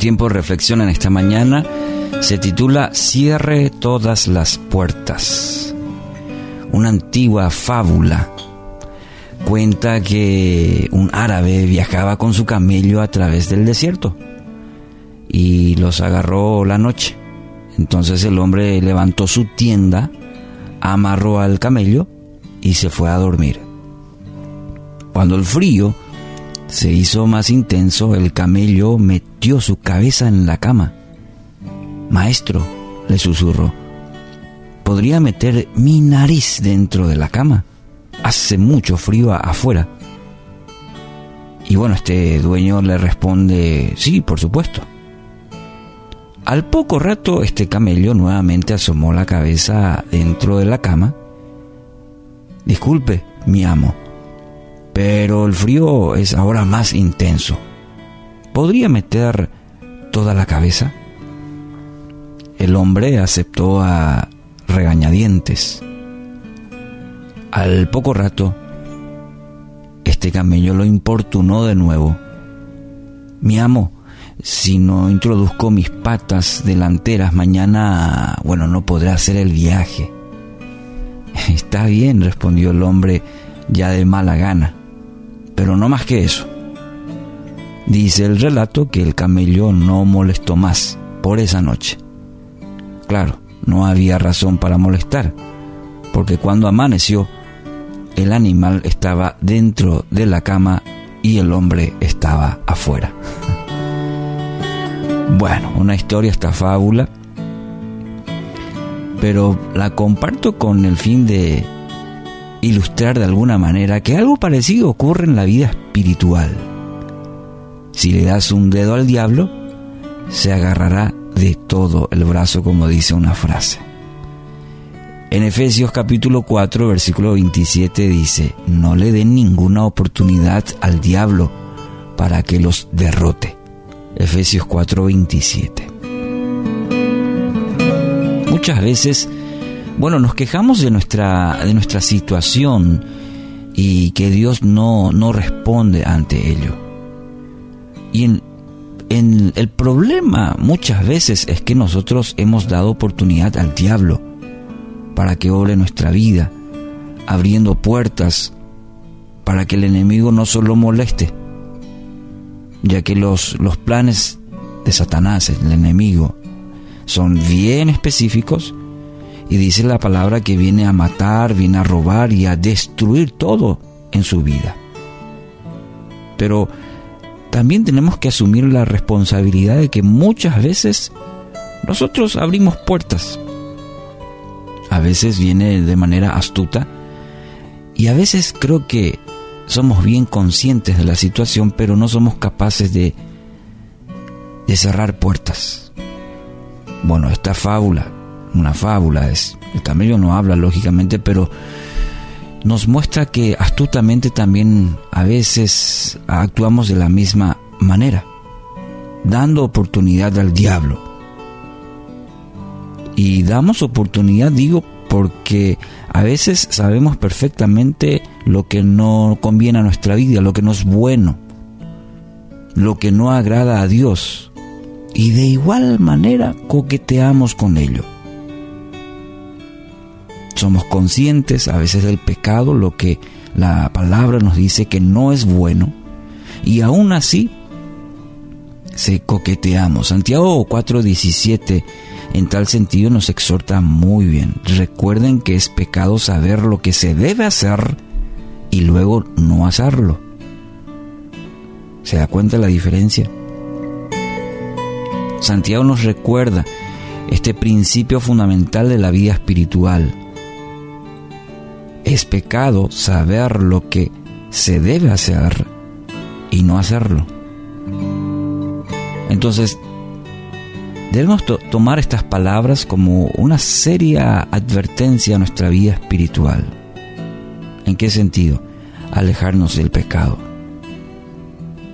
tiempo de reflexión en esta mañana se titula Cierre todas las puertas. Una antigua fábula cuenta que un árabe viajaba con su camello a través del desierto y los agarró la noche. Entonces el hombre levantó su tienda, amarró al camello y se fue a dormir. Cuando el frío se hizo más intenso, el camello metió su cabeza en la cama. Maestro, le susurró, ¿podría meter mi nariz dentro de la cama? Hace mucho frío afuera. Y bueno, este dueño le responde, sí, por supuesto. Al poco rato, este camello nuevamente asomó la cabeza dentro de la cama. Disculpe, mi amo, pero el frío es ahora más intenso. ¿Podría meter toda la cabeza? El hombre aceptó a regañadientes. Al poco rato, este camello lo importunó de nuevo. Mi amo, si no introduzco mis patas delanteras mañana, bueno, no podré hacer el viaje. Está bien, respondió el hombre ya de mala gana pero no más que eso. Dice el relato que el camello no molestó más por esa noche. Claro, no había razón para molestar, porque cuando amaneció, el animal estaba dentro de la cama y el hombre estaba afuera. Bueno, una historia, esta fábula, pero la comparto con el fin de ilustrar de alguna manera que algo parecido ocurre en la vida espiritual. Si le das un dedo al diablo, se agarrará de todo el brazo, como dice una frase. En Efesios capítulo 4, versículo 27 dice, no le den ninguna oportunidad al diablo para que los derrote. Efesios 4, 27. Muchas veces bueno, nos quejamos de nuestra, de nuestra situación y que Dios no, no responde ante ello. Y en, el problema muchas veces es que nosotros hemos dado oportunidad al diablo para que obre nuestra vida, abriendo puertas para que el enemigo no solo moleste, ya que los, los planes de Satanás, el enemigo, son bien específicos y dice la palabra que viene a matar, viene a robar y a destruir todo en su vida. Pero también tenemos que asumir la responsabilidad de que muchas veces nosotros abrimos puertas. A veces viene de manera astuta y a veces creo que somos bien conscientes de la situación, pero no somos capaces de, de cerrar puertas. Bueno, esta fábula una fábula, es, el camello no habla lógicamente, pero nos muestra que astutamente también a veces actuamos de la misma manera, dando oportunidad al diablo. Y damos oportunidad, digo, porque a veces sabemos perfectamente lo que no conviene a nuestra vida, lo que no es bueno, lo que no agrada a Dios. Y de igual manera coqueteamos con ello somos conscientes a veces del pecado, lo que la palabra nos dice que no es bueno, y aún así se coqueteamos. Santiago 4:17 en tal sentido nos exhorta muy bien. Recuerden que es pecado saber lo que se debe hacer y luego no hacerlo. ¿Se da cuenta la diferencia? Santiago nos recuerda este principio fundamental de la vida espiritual es pecado saber lo que se debe hacer y no hacerlo. Entonces, debemos tomar estas palabras como una seria advertencia a nuestra vida espiritual. ¿En qué sentido? Alejarnos del pecado.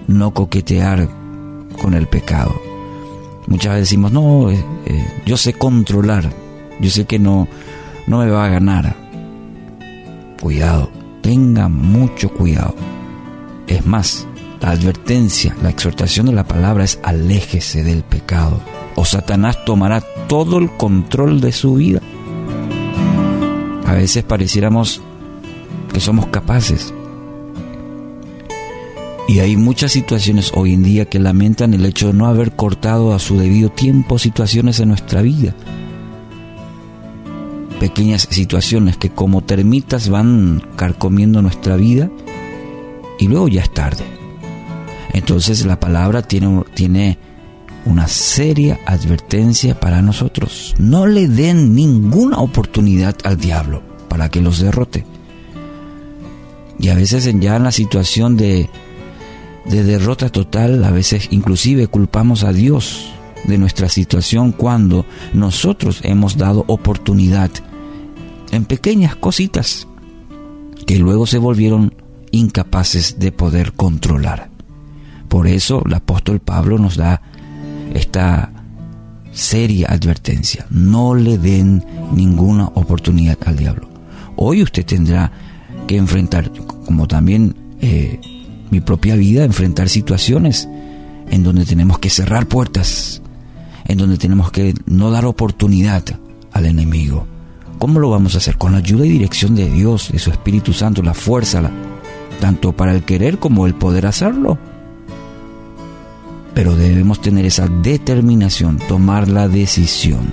no coquetear con el pecado. Muchas veces decimos, no, eh, eh, yo sé controlar, yo sé que no, no me va a ganar. Cuidado, tenga mucho cuidado. Es más, la advertencia, la exhortación de la palabra es aléjese del pecado o Satanás tomará todo el control de su vida. A veces pareciéramos que somos capaces. Y hay muchas situaciones hoy en día que lamentan el hecho de no haber cortado a su debido tiempo situaciones en nuestra vida. Pequeñas situaciones que como termitas van carcomiendo nuestra vida y luego ya es tarde. Entonces la palabra tiene, tiene una seria advertencia para nosotros. No le den ninguna oportunidad al diablo para que los derrote. Y a veces ya en la situación de, de derrota total, a veces inclusive culpamos a Dios de nuestra situación cuando nosotros hemos dado oportunidad en pequeñas cositas que luego se volvieron incapaces de poder controlar. Por eso el apóstol Pablo nos da esta seria advertencia. No le den ninguna oportunidad al diablo. Hoy usted tendrá que enfrentar, como también eh, mi propia vida, enfrentar situaciones en donde tenemos que cerrar puertas, en donde tenemos que no dar oportunidad al enemigo. ¿Cómo lo vamos a hacer? Con la ayuda y dirección de Dios, de su Espíritu Santo, la fuerza, tanto para el querer como el poder hacerlo pero debemos tener esa determinación, tomar la decisión.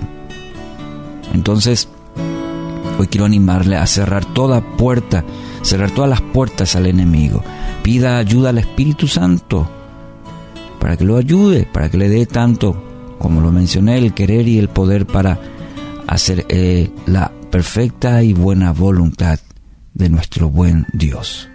Entonces, hoy quiero animarle a cerrar toda puerta, cerrar todas las puertas al enemigo. Pida ayuda al Espíritu Santo para que lo ayude, para que le dé tanto, como lo mencioné, el querer y el poder para hacer eh, la perfecta y buena voluntad de nuestro buen Dios.